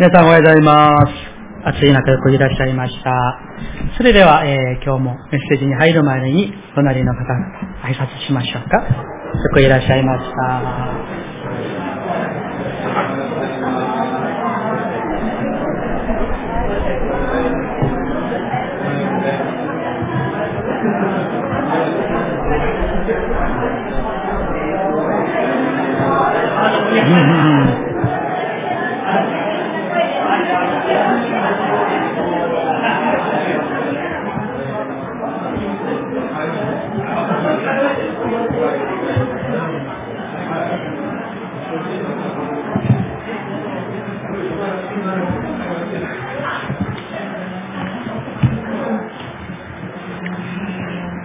皆さんおはようございます。暑い中よくいらっしゃいました。それでは、えー今日もメッセージに入る前に、隣の方々、挨拶しましょうか。よくいらっしゃいました。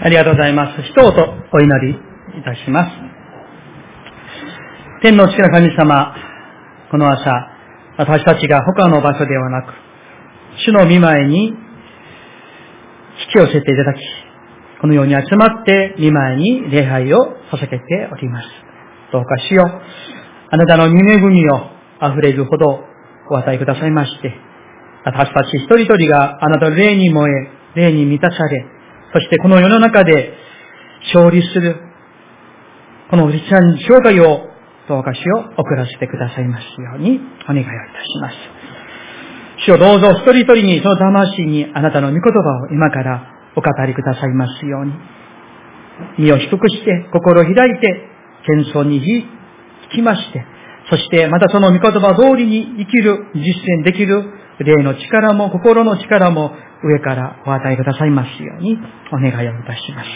ありがとうございます。一言お祈りいたします。天の父の神様、この朝、私たちが他の場所ではなく、主の御前に引き寄せていただき、このように集まって御前に礼拝を捧げております。どうかしよう。あなたの御恵みを溢れるほどお与えくださいまして、私たち一人一人があなたの霊に燃え、霊に満たされ、そしてこの世の中で勝利する、このクリスチャン生涯をどうかしを送らせてくださいますようにお願いをいたします。主をどうぞ一人一人にその魂にあなたの御言葉を今からお語りくださいますように。身を低くして、心を開いて、謙遜に聞きまして、そしてまたその御言葉通りに生きる、実践できる霊の力も心の力も上からお与えくださいますようにお願いをいたします。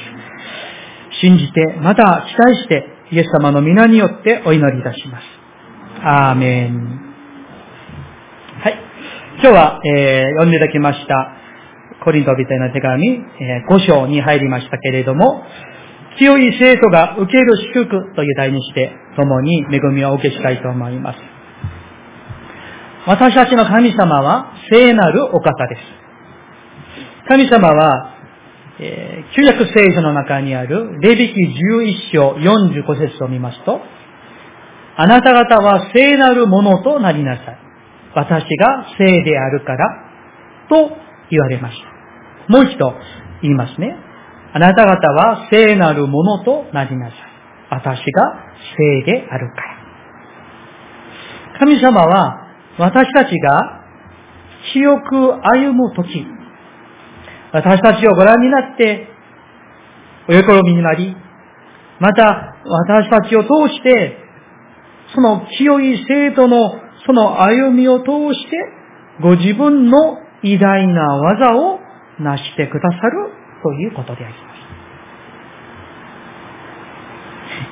信じて、また期待して、イエス様の皆によってお祈りいたします。アーメン。はい。今日は、えー読んでいただきました、コリント人への手紙、え5章に入りましたけれども、清い生徒が受ける祝福という題にして、共に恵みをお受けしたいと思います。私たちの神様は聖なるお方です。神様は、えー旧約聖書の中にあるレビキ11章45節を見ますと、あなた方は聖なるものとなりなさい。私が聖であるから、と言われました。もう一度言いますね。あなた方は聖なるものとなりなさい。私が聖であるから。神様は私たちが清く歩むとき、私たちをご覧になって、お喜びになり、また私たちを通して、その清い生徒のその歩みを通して、ご自分の偉大な技を成してくださるということでありま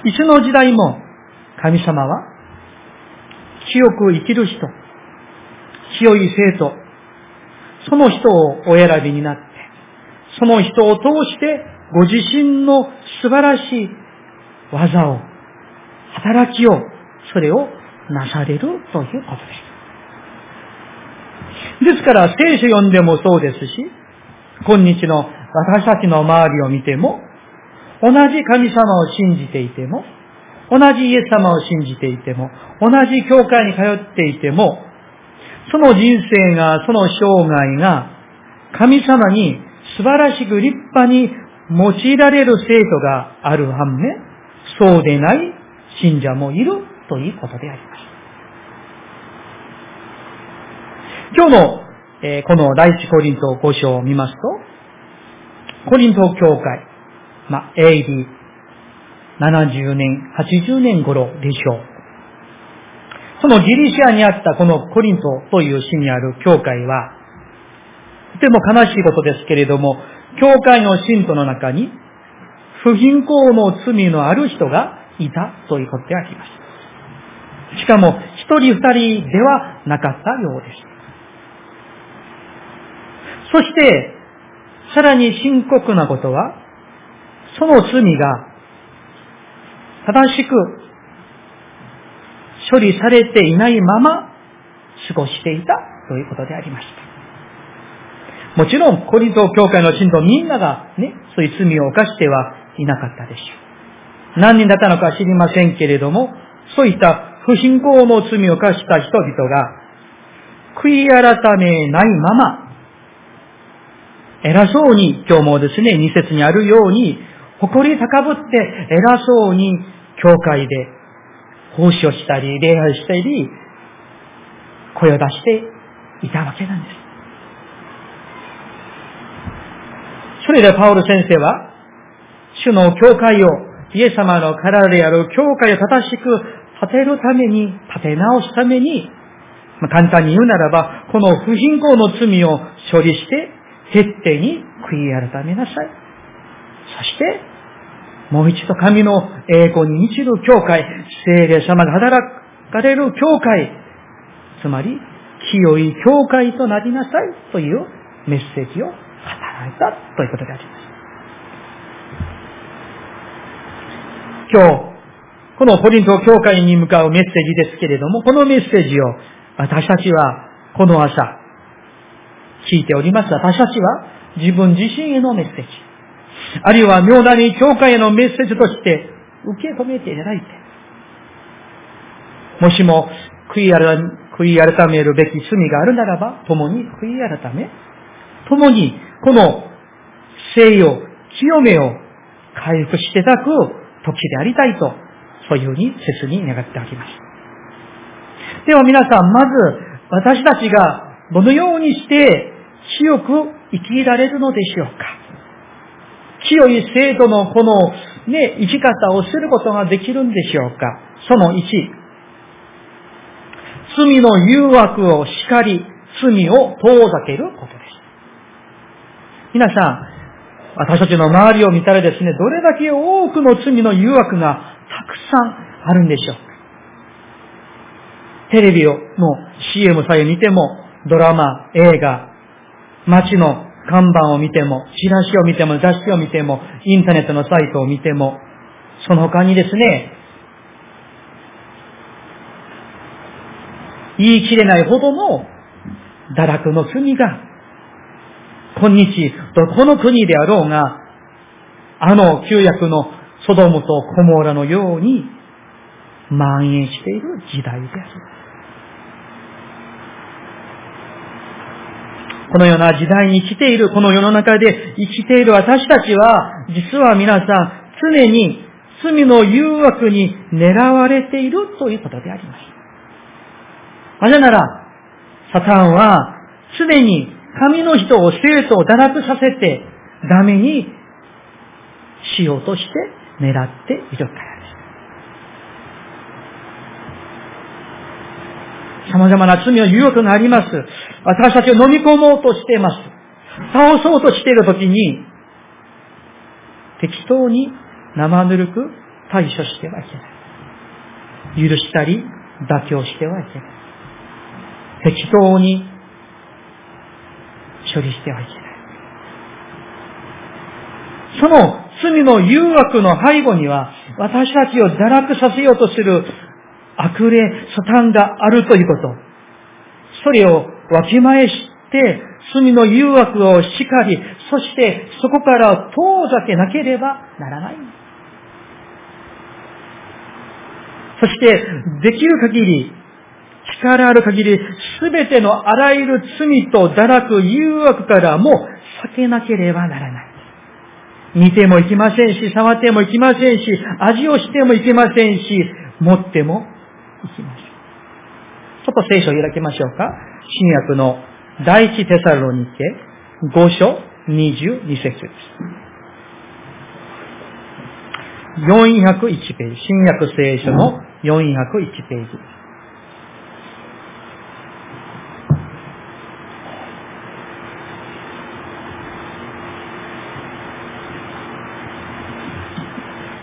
す。いつの時代も神様は清く生きる人、清い生徒、その人をお選びになって、その人を通してご自身の素晴らしい技を、働きを、それをなされるということです。ですから、聖書読んでもそうですし、今日の私たちの周りを見ても、同じ神様を信じていても、同じイエス様を信じていても、同じ教会に通っていても、その人生が、その生涯が、神様に素晴らしく立派に用いられる生徒がある反面、そうでない信者もいるということであります。今日の、えーこの第一コリント5章を見ますと、コリント教会、まあ、AD70 年、80年頃でしょう。そのギリシアにあったこのコリントという市にある教会は、ても悲しいことですけれども、教会の信徒の中に、不貧困の罪のある人がいたということであります。しかも、一人二人ではなかったようです。そして、さらに深刻なことは、その罪が正しく処理されていないまま過ごしていたということでありました。もちろん、コリント教会の信徒みんながね、そういう罪を犯してはいなかったでしょう。何人だったのか知りませんけれども、そういった不信仰の罪を犯した人々が、悔い改めないまま、偉そうに、今日もですね、二節にあるように、誇り高ぶって偉そうに、教会で奉仕をしたり、礼拝したり、声を出していたわけなんです。それでパウル先生は、主の教会を、イエス様の体である教会を正しく立てるために、立て直すために、まあ、簡単に言うならば、この不貧困の罪を処理して、徹底に悔い改めなさい。そして、もう一度神の栄光に満ちる教会、聖霊様が働かれる教会、つまり、清い教会となりなさいというメッセージを働いたということであります。今日、このコリント教会に向かうメッセージですけれども、このメッセージを私たちはこの朝聞いております。私たちは自分自身へのメッセージ、あるいは妙なに教会へのメッセージとして受け止めていただいて、もしも悔い悔い改めるべき罪があるならば、共に悔い改め、共にこの聖を、清めを回復していただく時でありたいと、そういうふうに切に願っております。では皆さん、まず私たちがどのようにして清く生きられるのでしょうか清い制度のこのね、生き方をすることができるんでしょうかその1、罪の誘惑を叱り、罪を遠ざけること。皆さん、私たちの周りを見たらですね、どれだけ多くの罪の誘惑がたくさんあるんでしょう。テレビをの CM さえ見ても、ドラマ、映画、街の看板を見ても、チラシを見ても、雑誌を見ても、インターネットのサイトを見ても、その他にですね、言い切れないほどの堕落の罪が、今日、どこの国であろうが、あの旧約のソドムとコモーラのように蔓延している時代である。このような時代に生きている、この世の中で生きている私たちは、実は皆さん、常に罪の誘惑に狙われているということであります。なぜなら、サタンは常に神の人を生徒を堕落させてダメにしようとして狙っているからです。様々な罪の誘惑があります。私たちを飲み込もうとしています。倒そうとしているときに、適当に生ぬるく対処してはいけない。許したり、妥協してはいけない。適当に処理してはいけない。その罪の誘惑の背後には、私たちを堕落させようとする悪霊、サタンがあるということ。それをわきまえして、罪の誘惑をしかり、そしてそこから遠ざけなければならない。そして、できる限り、力ある限り、すべてのあらゆる罪と堕落、誘惑からも避けなければならない。見てもいけませんし、触ってもいけませんし、味をしてもいけませんし、持ってもいきません。ちょっと聖書を開きましょうか。新約の第一テサロニケ5章22節です。401ページ。新約聖書の401ページ。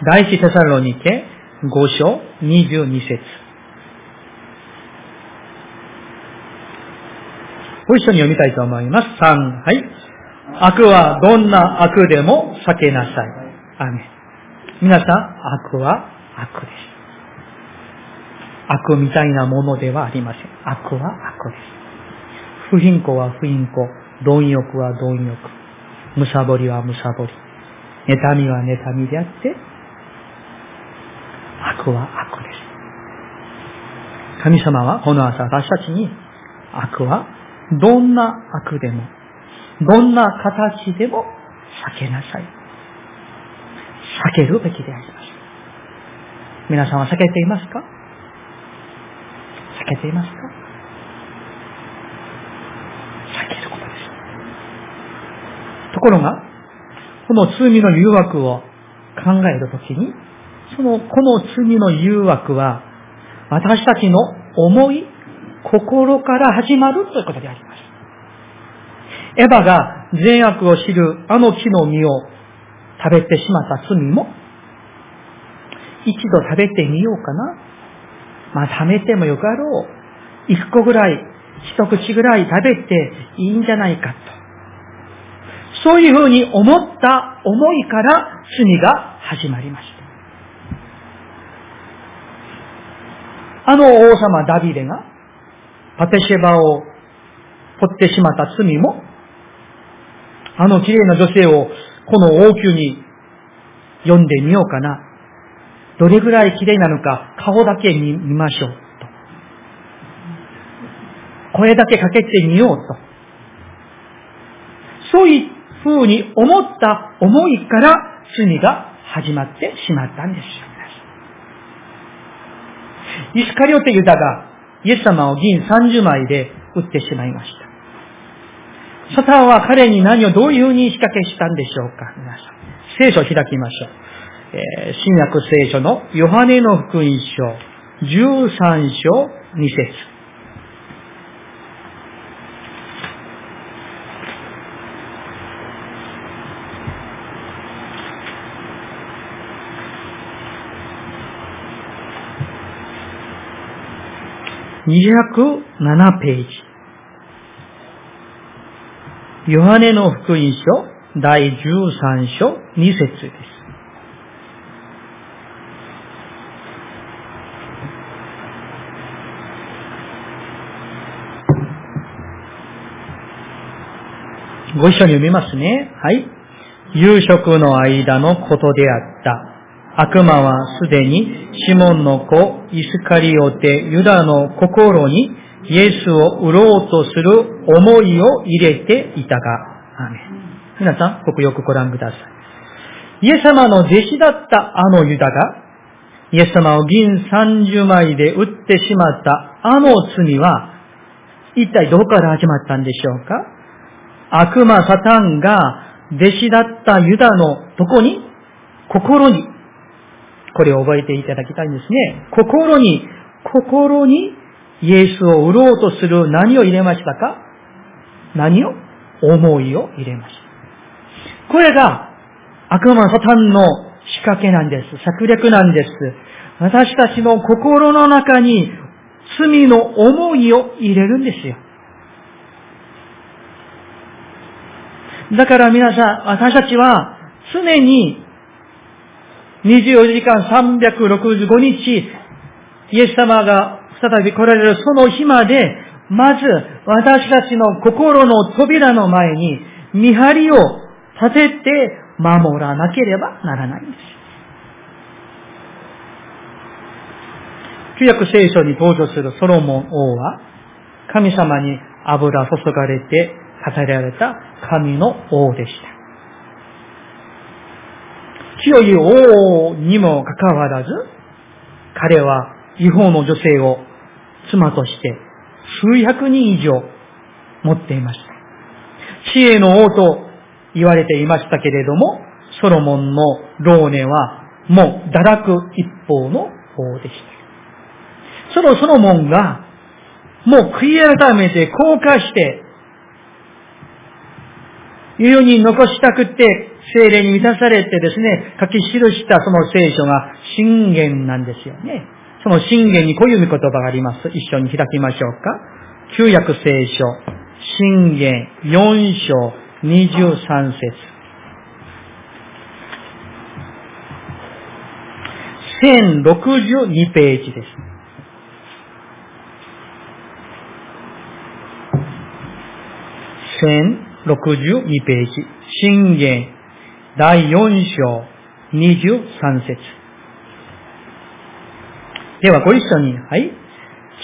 第一テサロニケ5章22節ご一緒に読みたいと思います。3、はい。悪はどんな悪でも避けなさい。アメ皆さん、悪は悪です。悪みたいなものではありません。悪は悪です。不貧困は不貧困。貪欲は貪欲。むさぼりはむさぼり。妬みは妬みであって、悪は悪です。神様はこの朝私たちに悪はどんな悪でも、どんな形でも避けなさい。避けるべきであります。皆さんは避けていますか？避けていますか？避けることです。ところが、この罪の誘惑を考えるときに、その、この罪の誘惑は、私たちの思い、心から始まるということであります。エヴァが善悪を知るあの木の実を食べてしまった罪も、一度食べてみようかな。まあ食べてもよかろう。一個ぐらい、一口ぐらい食べていいんじゃないかと。そういうふうに思った思いから罪が始まりました。あの王様ダビデが、パテシェバを取ってしまった罪も、あの綺麗な女性をこの王宮に読んでみようかな。どれぐらい綺麗なのか顔だけ見ましょうと。声だけかけてみようと。そういうふうに思った思いから罪が始まってしまったんですよ。イスカリオテユダがイエス様を銀30枚で売ってしまいました。サタンは彼に何をどういうふうに仕掛けしたんでしょうか皆さん。聖書を開きましょう。えー、新約聖書のヨハネの福音書、13章2節207ページ。ヨハネの福音書第13章2節です。ご一緒に読みますね。はい。夕食の間のことであった。悪魔はすでにシモンの子イスカリオテユダの心にイエスを売ろうとする思いを入れていたが、皆さん、ここよくご覧ください。イエス様の弟子だったあのユダが、イエス様を銀30枚で売ってしまったあの罪は、一体どこから始まったんでしょうか？悪魔サタンが弟子だったユダのどこに心に、これを覚えていただきたいんですね。心に、心にイエスを売ろうとする何を入れましたか？何を？思いを入れました。これが悪魔サタンの仕掛けなんです。策略なんです。私たちの心の中に罪の思いを入れるんですよ。だから皆さん、私たちは常に24時間365日、イエス様が再び来られるその日まで、まず私たちの心の扉の前に見張りを立てて守らなければならないんです。旧約聖書に登場するソロモン王は、神様に油注がれて語られた神の王でした。清い王にもかかわらず、彼は違法の女性を妻として数百人以上持っていました。知恵の王と言われていましたけれども、ソロモンの老年はもう堕落一方の王でした。そのソロモンがもう悔い改めて降下して、世に残したくて精霊に満たされてですね、書き記したその聖書が信玄なんですよね。その信玄にこういう言葉があります。一緒に開きましょうか。旧約聖書、信玄4章23節1062ページです。1062ページ。信玄第4章23節ではご一緒に、はい。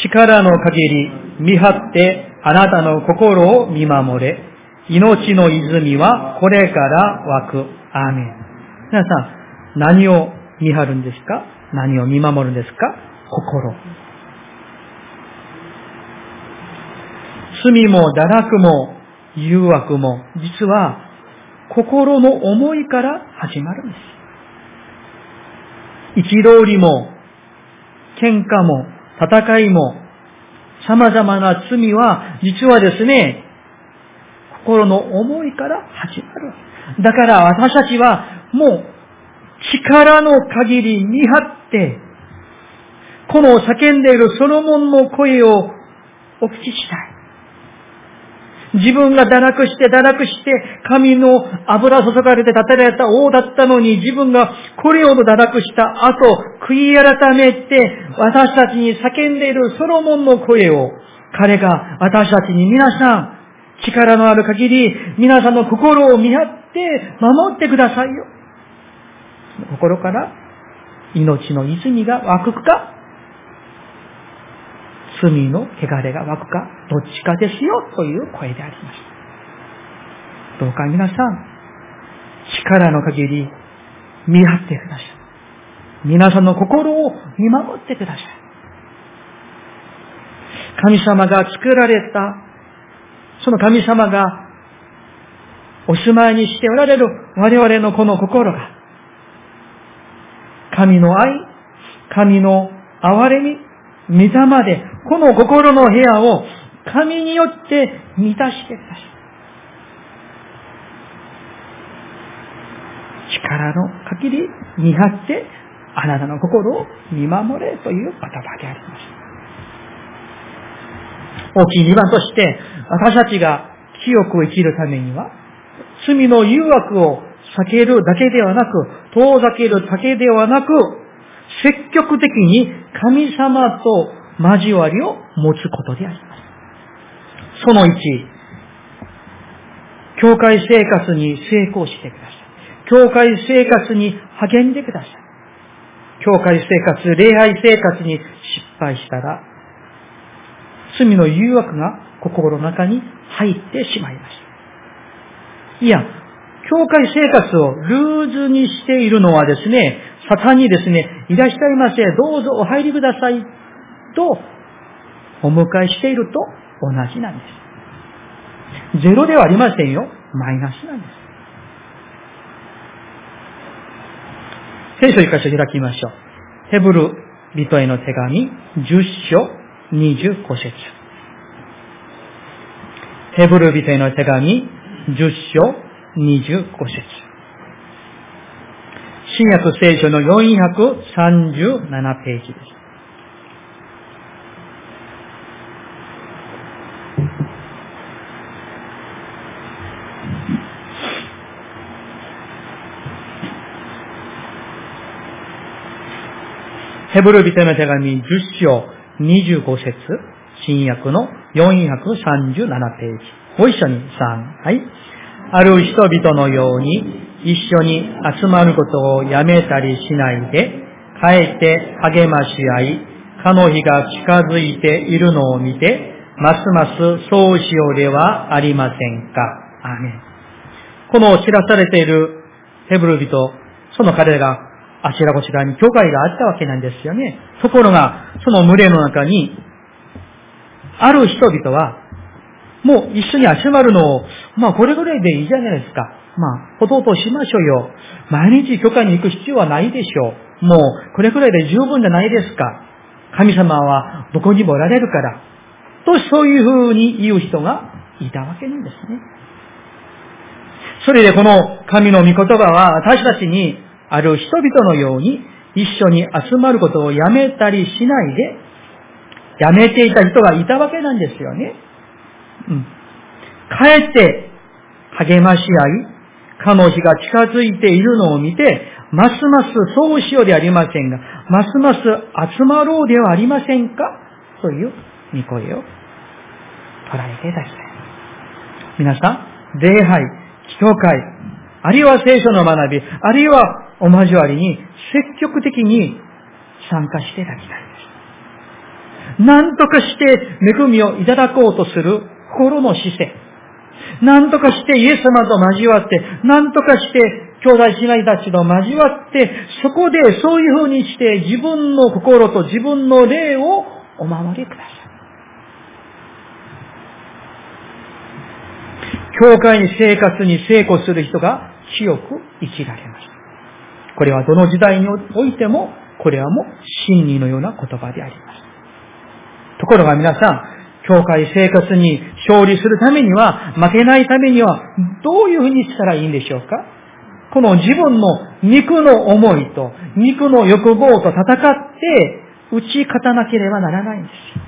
力の限り見張ってあなたの心を見守れ。命の泉はこれから湧く。アーメン。皆さん、何を見張るんですか？何を見守るんですか？心。罪も堕落も誘惑も、実は心の思いから始まるんです。憤りも、喧嘩も、戦いも、様々な罪は、実はですね、心の思いから始まる。だから私たちは、もう、力の限り見張って、この叫んでいるソロモンの声をお聞きしたい。自分が堕落して堕落して、神の油注がれて建てられた王だったのに、自分がこれほど堕落した後、悔い改めて、私たちに叫んでいるソロモンの声を、彼が私たちに皆さん、力のある限り、皆さんの心を見張って守ってくださいよ。心から命の泉が湧くか罪の汚れが湧くか、どっちかですよ、という声でありました。どうか皆さん、力の限り見張ってください。皆さんの心を見守ってください。神様が作られた、その神様がお住まいにしておられる我々のこの心が、神の愛、神の憐れみ、御霊で、この心の部屋を神によって満たしてください。力の限り見張って、あなたの心を見守れという言葉であります。大きい2番として、私たちが清く生きるためには、罪の誘惑を避けるだけではなく、遠ざけるだけではなく、積極的に神様と交わりを持つことであります。その1、教会生活に成功してください。教会生活に励んでください。教会生活、礼拝生活に失敗したら、罪の誘惑が心の中に入ってしまいました。いや、教会生活をルーズにしているのはですね、サタンにですね、いらっしゃいませ、どうぞお入りくださいとお迎えしていると同じなんです。ゼロではありませんよ。マイナスなんです。聖書一箇所開きましょう。ヘブル人への手紙10章25節ヘブル人への手紙10章25節新約聖書の437ページです。ヘブル人の手紙10章25節新約の437ページ。ご一緒に3。はい。ある人々のように一緒に集まることをやめたりしないで、かえって励まし合い、かの日が近づいているのを見て、ますますそうしようではありませんか。アメン。この知らされているヘブル人、その彼らがあちらこちらに教会があったわけなんですよね。ところが、その群れの中に、ある人々は、もう一緒に集まるのを、まあこれぐらいでいいじゃないですか。まあ、ほとんどしましょうよ。毎日教会に行く必要はないでしょう。もう、これくらいで十分じゃないですか。神様はどこにもおられるから。と、そういうふうに言う人がいたわけなんですね。それでこの神の御言葉は私たちにある人々のように一緒に集まることをやめたりしないで、やめていた人がいたわけなんですよね。うん。かえって励まし合い、かの日が近づいているのを見て、ますますそうしようでありませんが、ますます集まろうではありませんか？という御声を捉えていただきたい。皆さん、礼拝、教会、あるいは聖書の学び、あるいはお交わりに積極的に参加していただきたいです。何とかして恵みをいただこうとする心の姿勢。何とかしてイエス様と交わって、何とかして兄弟姉妹たちと交わって、そこでそういう風にして自分の心と自分の霊をお守りください。教会に生活に成功する人が強く生きられます。これはどの時代においても、これはもう真理のような言葉であります。ところが皆さん、教会生活に勝利するためには、負けないためには、どういうふうにしたらいいんでしょうか？この自分の肉の思いと肉の欲望と戦って打ち勝たなければならないんですよ。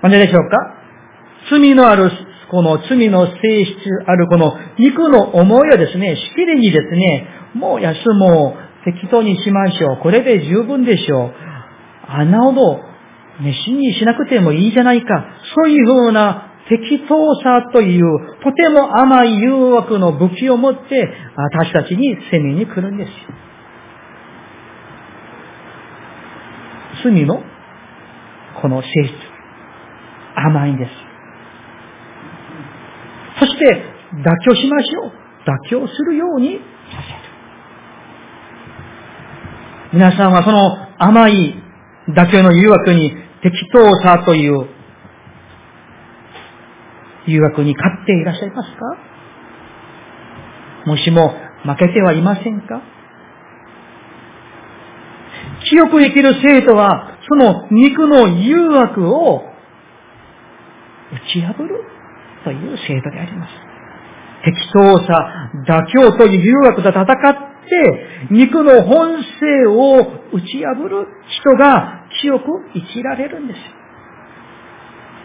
なんででしょうか？罪のある、この罪の性質あるこの肉の思いをですね、しきりにですね、もう休もう、適当にしましょう。これで十分でしょう。あなほど熱心にしなくてもいいじゃないか。そういうふうな適当さという、とても甘い誘惑の武器を持って、私たちに攻めに来るんですよ。罪の、この性質、甘いんです。そして、妥協しましょう。妥協するようにさせる。皆さんはその甘い妥協の誘惑に適当さという誘惑に勝っていらっしゃいますか？もしも負けてはいませんか？清く生きる生徒は、その肉の誘惑を打ち破るという生徒であります。適当さ、妥協という誘惑と戦って、肉の本性を打ち破る人が清く生きられるんです。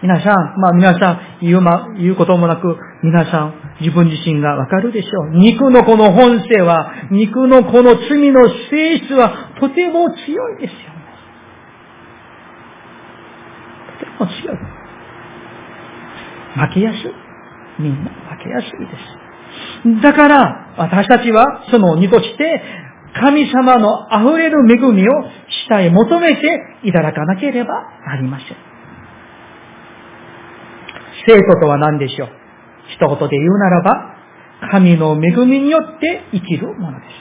皆さん、まあ皆さん言う,、ま、言うこともなく、皆さん自分自身がわかるでしょう。肉のこの本性は、肉のこの罪の性質はとても強いですよ。とても強い。負けやすい。みんな負けやすいです。だから、私たちはその身として、神様の溢れる恵みを下へ求めていただかなければなりません。生徒とは何でしょう？一言で言うならば、神の恵みによって生きるものです。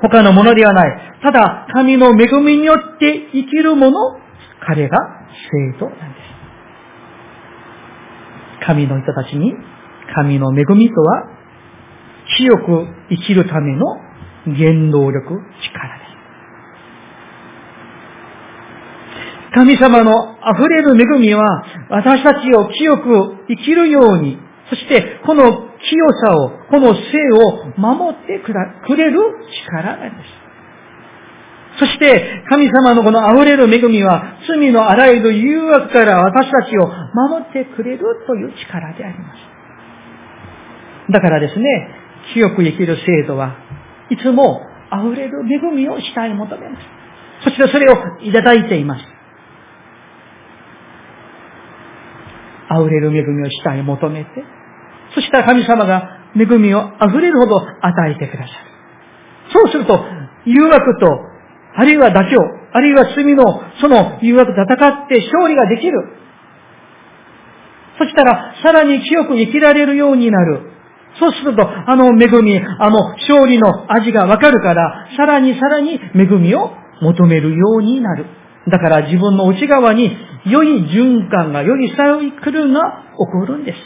他のものではない。ただ、神の恵みによって生きるもの、彼が生徒なんです。神の人たちに、神の恵みとは、清く生きるための原動力、力です。神様の溢れる恵みは、私たちを清く生きるように、そしてこの清さを、この性を守ってくれる力なんです。そして、神様のこの溢れる恵みは、罪のあらゆる誘惑から私たちを守ってくれるという力であります。だからですね、清く生きる制度はいつも溢れる恵みをしたい求めます。そしてそれをいただいています。溢れる恵みを下へ求めて、そしたら神様が恵みを溢れるほど与えてくださる。そうすると、誘惑と、あるいは妥協、あるいは罪のその誘惑と戦って勝利ができる。そしたら、さらに清く生きられるようになる。そうすると、あの恵み、あの勝利の味がわかるから、さらにさらに恵みを求めるようになる。だから自分の内側に良い循環が、良いサイクルが起こるんです。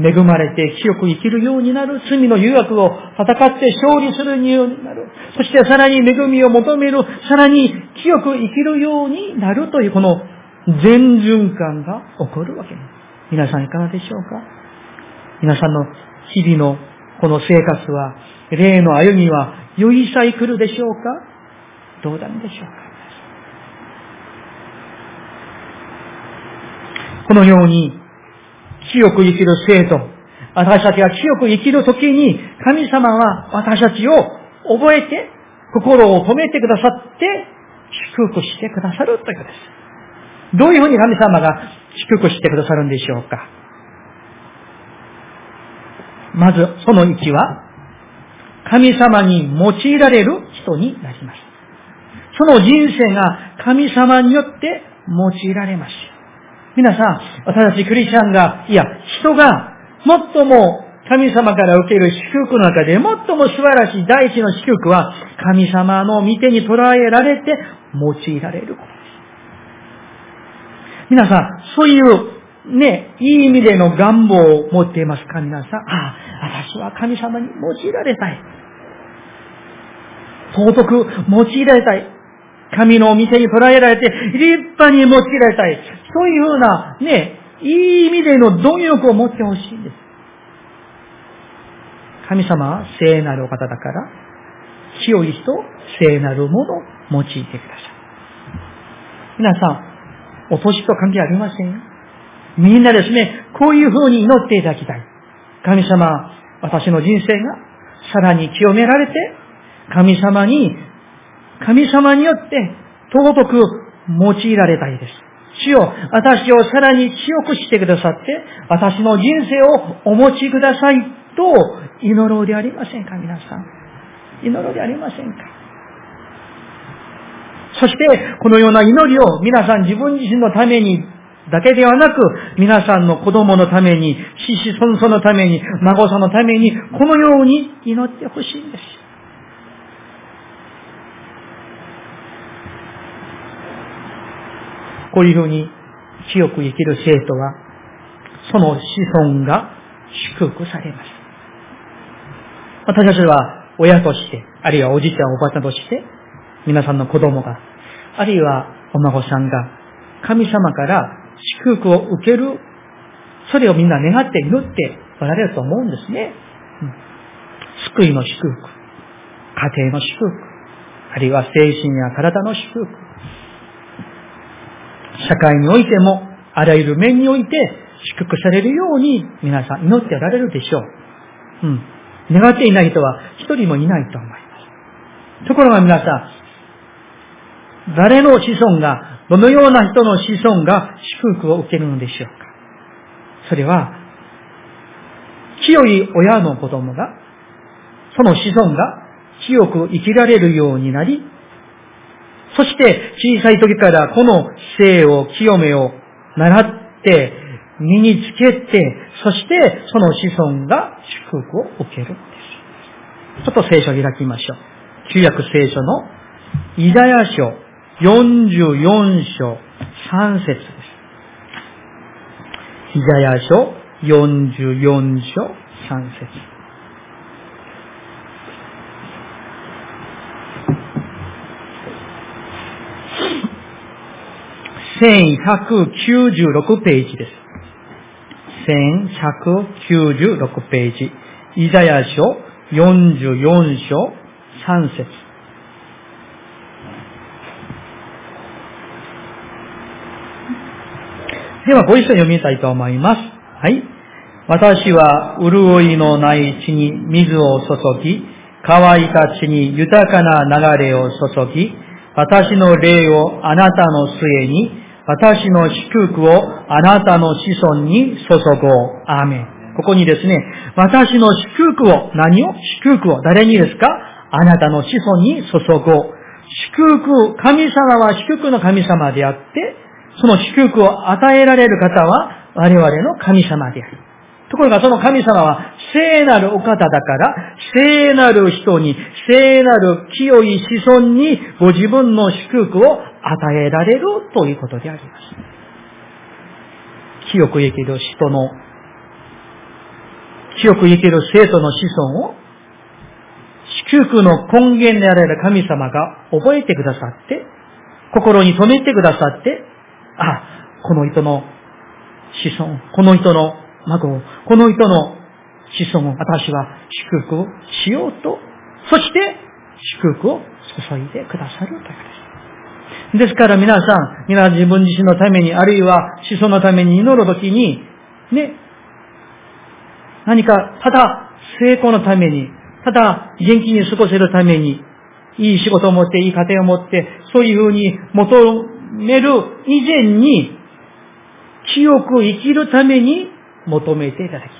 恵まれて清く生きるようになる、罪の誘惑を戦って勝利するようになる。そしてさらに恵みを求める、さらに清く生きるようになるというこの全循環が起こるわけです。皆さんいかがでしょうか？皆さんの日々のこの生活は、霊の歩みは良いサイクルでしょうか？どうなんでしょうか？このように、清く生きる生徒、私たちが清く生きるときに、神様は私たちを覚えて、心を込めてくださって、祝福してくださるということです。どういうふうに神様が祝福してくださるんでしょうかまず、その1は、神様に用いられる人になります。その人生が神様によって用いられます。皆さん、私たちクリスチャンが、いや、人が最も神様から受ける祝福の中で最も素晴らしい第一の祝福は、神様の見てに捉えられて用いられることです。皆さん、そういうね、いい意味での願望を持っていますか？皆さん。ああ、私は神様に用いられたい。尊く用いられたい。神の見てに捉えられて、立派に用いられたい。そういうふうな、ね、いい意味での貪欲を持ってほしいんです。神様は聖なるお方だから、清い人、聖なるものを用いてください。皆さん、お年と関係ありません？よ。みんなですね、こういう風に祈っていただきたい。神様、私の人生がさらに清められて、神様に、神様によって尊く用いられたいです。主よ、私をさらに強くしてくださって、私の人生をお持ちくださいと祈ろうでありませんか、皆さん。祈ろうでありませんか。そして、このような祈りを皆さん自分自身のためにだけではなく、皆さんの子供のために、子孫孫のために、孫さんのために、このように祈ってほしいんです。こういうふうに強く生きる生徒は、その子孫が祝福されます。私たちは親として、あるいはおじいちゃんおばあちゃんとして、皆さんの子供が、あるいはお孫さんが、神様から祝福を受ける、それをみんな願って祈っておられると思うんですね。うん、救いの祝福、家庭の祝福、あるいは精神や体の祝福、社会においても、あらゆる面において祝福されるように皆さん祈っておられるでしょう。うん。願っていない人は一人もいないと思います。ところが皆さん、誰の子孫が、どのような人の子孫が祝福を受けるのでしょうかそれは、清い親の子供が、その子孫が清く生きられるようになり、そして小さい時からこの性を清めを習って身につけて、そしてその子孫が祝福を受けるんです。ちょっと聖書を開きましょう。旧約聖書のイザヤ書44章3節です。イザヤ書44章3節1196ページです。1196ページ。イザヤ書44章3節では、ご一緒に読みたいと思います。はい。私は潤いのない地に水を注ぎ、乾いた地に豊かな流れを注ぎ、私の霊をあなたの末に私の祝福をあなたの子孫に注ごう。アーメン。ここにですね、私の祝福を、何を？祝福を、誰にですか？あなたの子孫に注ごう。祝福、神様は祝福の神様であって、その祝福を与えられる方は我々の神様である。ところがその神様は聖なるお方だから、聖なる人に、聖なる清い子孫にご自分の祝福を与えられるということであります。清く生きる人の、清く生きる生徒の子孫を、祝福の根源であられる神様が覚えてくださって、心に留めてくださって、あ、この人の子孫、この人の孫、この人の子孫を私は祝福しようと、そして祝福を注いでくださるということです。ですから皆さん、皆自分自身のために、あるいは子孫のために祈るときに、ね、何か、ただ成功のために、ただ元気に過ごせるために、いい仕事を持って、いい家庭を持って、そういうふうに求める以前に、清く生きるために求めていただきたい。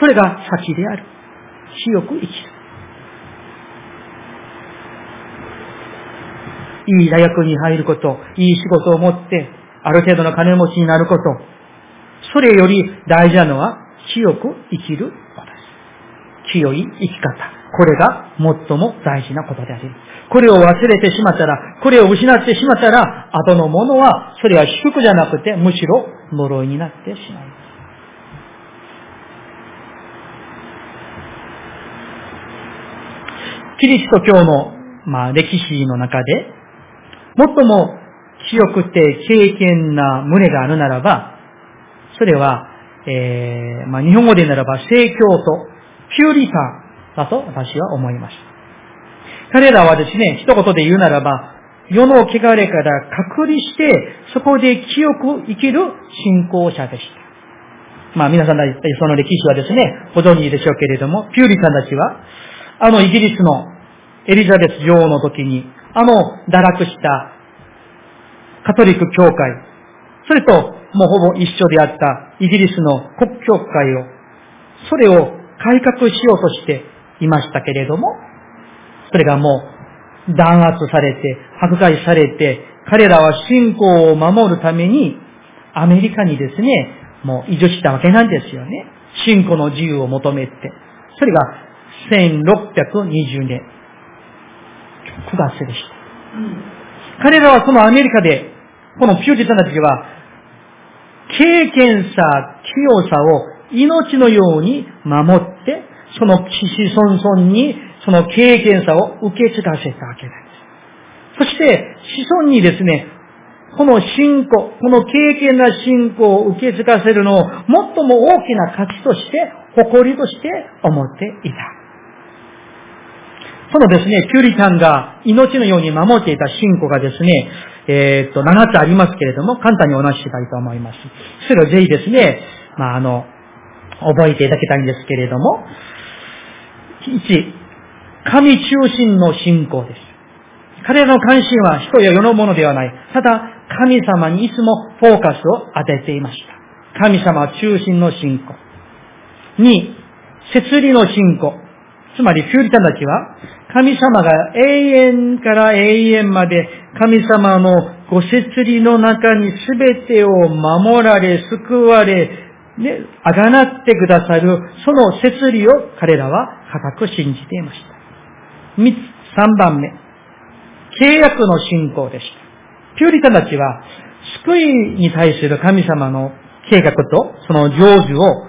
それが先である。清く生きる。いい大学に入ること、いい仕事を持って、ある程度の金持ちになること。それより大事なのは、清く生きることです。清い生き方。これが最も大事なことであります。これを忘れてしまったら、これを失ってしまったら、後のものは、それは祝福じゃなくて、むしろ呪いになってしまいます。キリスト教の、まあ、歴史の中で、最も強くて経験な群れがあるならば、それは、えー、まあ、日本語でならば、聖教とピューリターだと私は思います。彼らはですね、一言で言うならば、世の汚れから隔離して、そこで清く生きる信仰者でした。まあ皆さんその歴史はですね、ご存知でしょうけれども、ピューリタンたちは、あのイギリスのエリザベス女王の時に、あの堕落したカトリック教会、それともうほぼ一緒であったイギリスの国教会を、それを改革しようとしていましたけれども、それがもう弾圧されて、迫害されて、彼らは信仰を守るためにアメリカにですね、もう移住したわけなんですよね。信仰の自由を求めて。それが1620年9月でした。彼らはそのアメリカで、このピューティタンたちは、経験さ、清さを命のように守って、その子孫孫にその経験さを受け継がせたわけです。そして、子孫にですね、この信仰、この経験な信仰を受け継がせるのを最も大きな価値として、誇りとして思っていた。そのですね、ピューリタンが命のように守っていた信仰がですね、えー、っと、7つありますけれども、簡単にお話ししたいと思います。それをぜひですね、まあ、あの、覚えていただきたいんですけれども、1、神中心の信仰です。彼らの関心は人や世のものではない。ただ、神様にいつもフォーカスを当てていました。神様中心の信仰。2、摂理の信仰。つまり、ピューリタンたちは、神様が永遠から永遠まで神様のご摂理の中に全てを守られ、救われ、ね、あがなってくださる、その摂理を彼らは固く信じていました。三、番目。契約の信仰でした。ピューリタたちは、救いに対する神様の計画と、その成就を、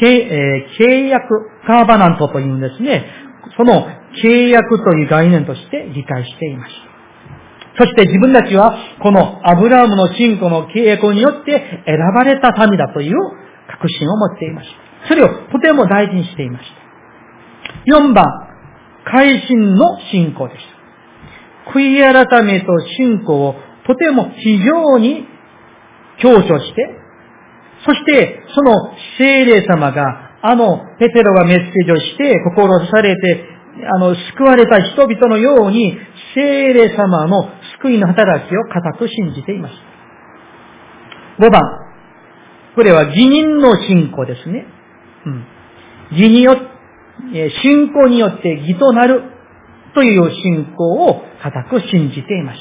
契約、カーバナントというんですね。その契約という概念として理解していました。そして自分たちは、このアブラームの信仰の契約によって選ばれた民だという確信を持っていました。それをとても大事にしていました。4番、改心の信仰でした。悔い改めと信仰をとても非常に強調して、そしてその聖霊様があのペテロがメッセージをして心をされてあの、救われた人々のように、聖霊様の救いの働きを固く信じていました。5番。これは義人の信仰ですね。うん。義によ、信仰によって義となるという信仰を固く信じていまし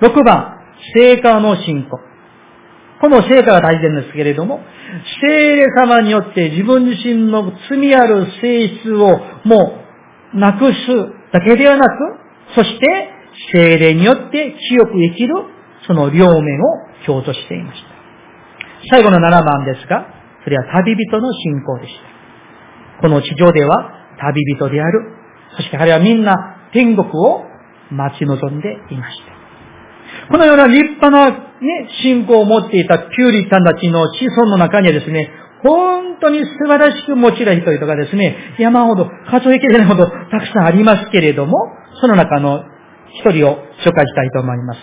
た。6番。聖火の信仰。この聖火が大事なんですけれども、聖霊様によって自分自身の罪ある性質をもうなくすだけではなく、そして聖霊によって強く生きるその両面を強調していました。最後の7番ですが、それは旅人の信仰でした。この地上では旅人である。そして彼はみんな天国を待ち望んでいました。このような立派な、ね、信仰を持っていたピューリタンたちの子孫の中にはですね、本当に素晴らしく用いた人々がですね、山ほど、数えきれないほどたくさんありますけれども、その中の一人を紹介したいと思います。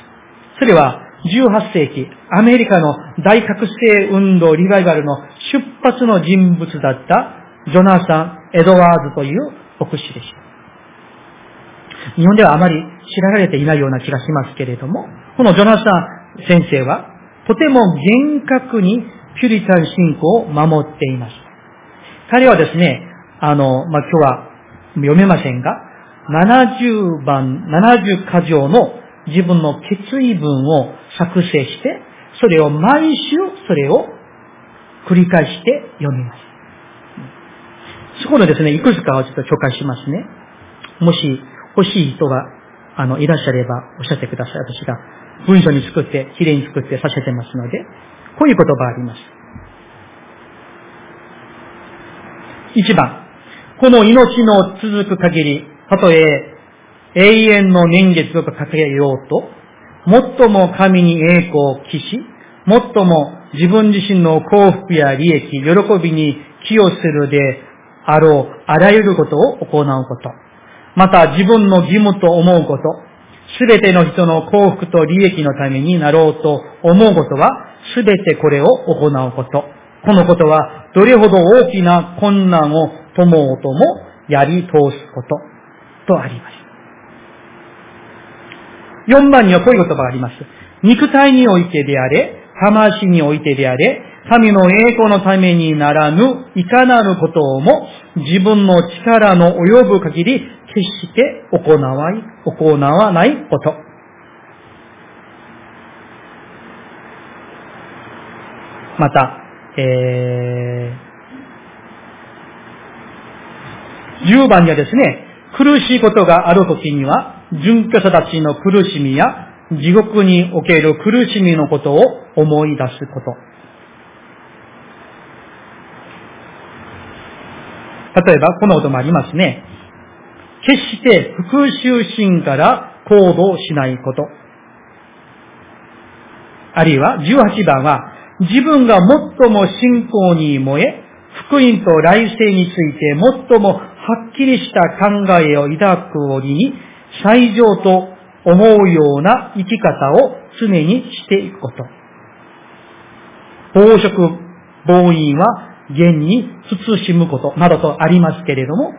それは、18世紀、アメリカの大覚醒運動リバイバルの出発の人物だった、ジョナサン・エドワーズという牧師でした。日本ではあまり知られていないような気がしますけれども、このジョナサン先生は、とても厳格にピュリタン信仰を守っていました。彼はですね、あの、まあ、今日は読めませんが、70番、70箇条の自分の決意文を作成して、それを毎週それを繰り返して読みます。そこのですね、いくつかをちょっと紹介しますね。もし欲しい人が、あの、いらっしゃればおっしゃってください。私が文章に作って、きれいに作ってさせてますので、こういう言葉あります。一番、この命の続く限り、たとえ永遠の年月をかけようと、最も神に栄光を期し、最も自分自身の幸福や利益、喜びに寄与するであろう、あらゆることを行うこと。また自分の義務と思うこと、すべての人の幸福と利益のためになろうと思うことは、すべてこれを行うこと。このことは、どれほど大きな困難をともうともやり通すこと、とあります。4番にはこういう言葉があります。肉体においてであれ、魂においてであれ、神の栄光のためにならぬ、いかなることをも、自分の力の及ぶ限り、決して行わい、行わないこと。また、えー、10番にはですね、苦しいことがあるときには、準拠者たちの苦しみや、地獄における苦しみのことを思い出すこと。例えば、このこともありますね。決して復讐心から行動しないこと。あるいは、18番は、自分が最も信仰に燃え、福音と来世について最もはっきりした考えを抱く折に、最上と思うような生き方を常にしていくこと。暴食、暴飲は厳に慎むことなどとありますけれども、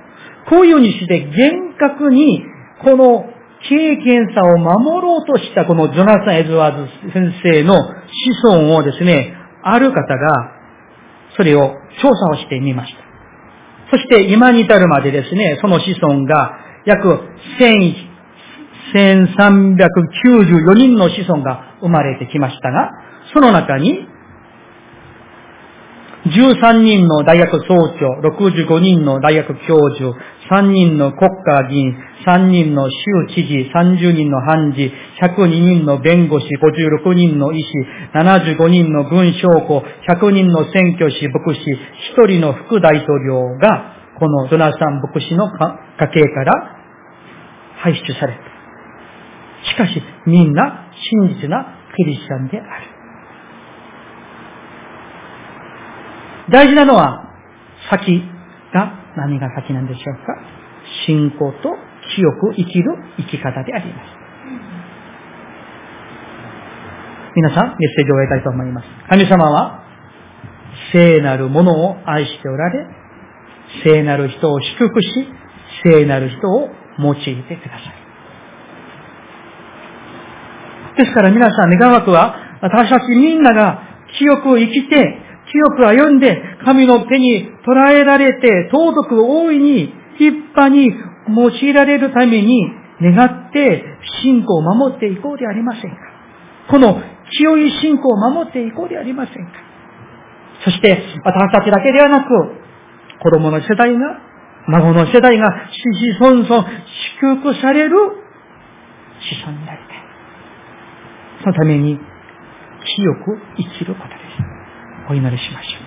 こういうふうにして厳格にこの経験さを守ろうとしたこのジョナサン・エズワーズ先生の子孫をですね、ある方がそれを調査をしてみました。そして今に至るまでですね、その子孫が約1394人の子孫が生まれてきましたが、その中に13人の大学総長、65人の大学教授、3人の国家議員、3人の州知事、30人の判事、102人の弁護士、56人の医師、75人の軍将校、100人の選挙師、牧師、1人の副大統領が、このドナサン牧師の家系から排出された。しかし、みんな真実なクリスチャンである。大事なのは、先が何が先なんでしょうか？信仰と清く生きる生き方であります。皆さん、メッセージを終えたいと思います。神様は、聖なるものを愛しておられ、聖なる人を祝福し、聖なる人を用いてください。ですから皆さん、願わくは、私たちみんなが清く生きて、清く歩んで、神の手に捉えられて、尊く大いに、立派に用いられるために、願って信仰を守っていこうではありませんか。この清い信仰を守っていこうではありませんか。そして、私たちだけではなく、子供の世代が、孫の世代が、子々孫々、祝福される子孫になりたい。そのために、清く生きること。お祈りしましょう。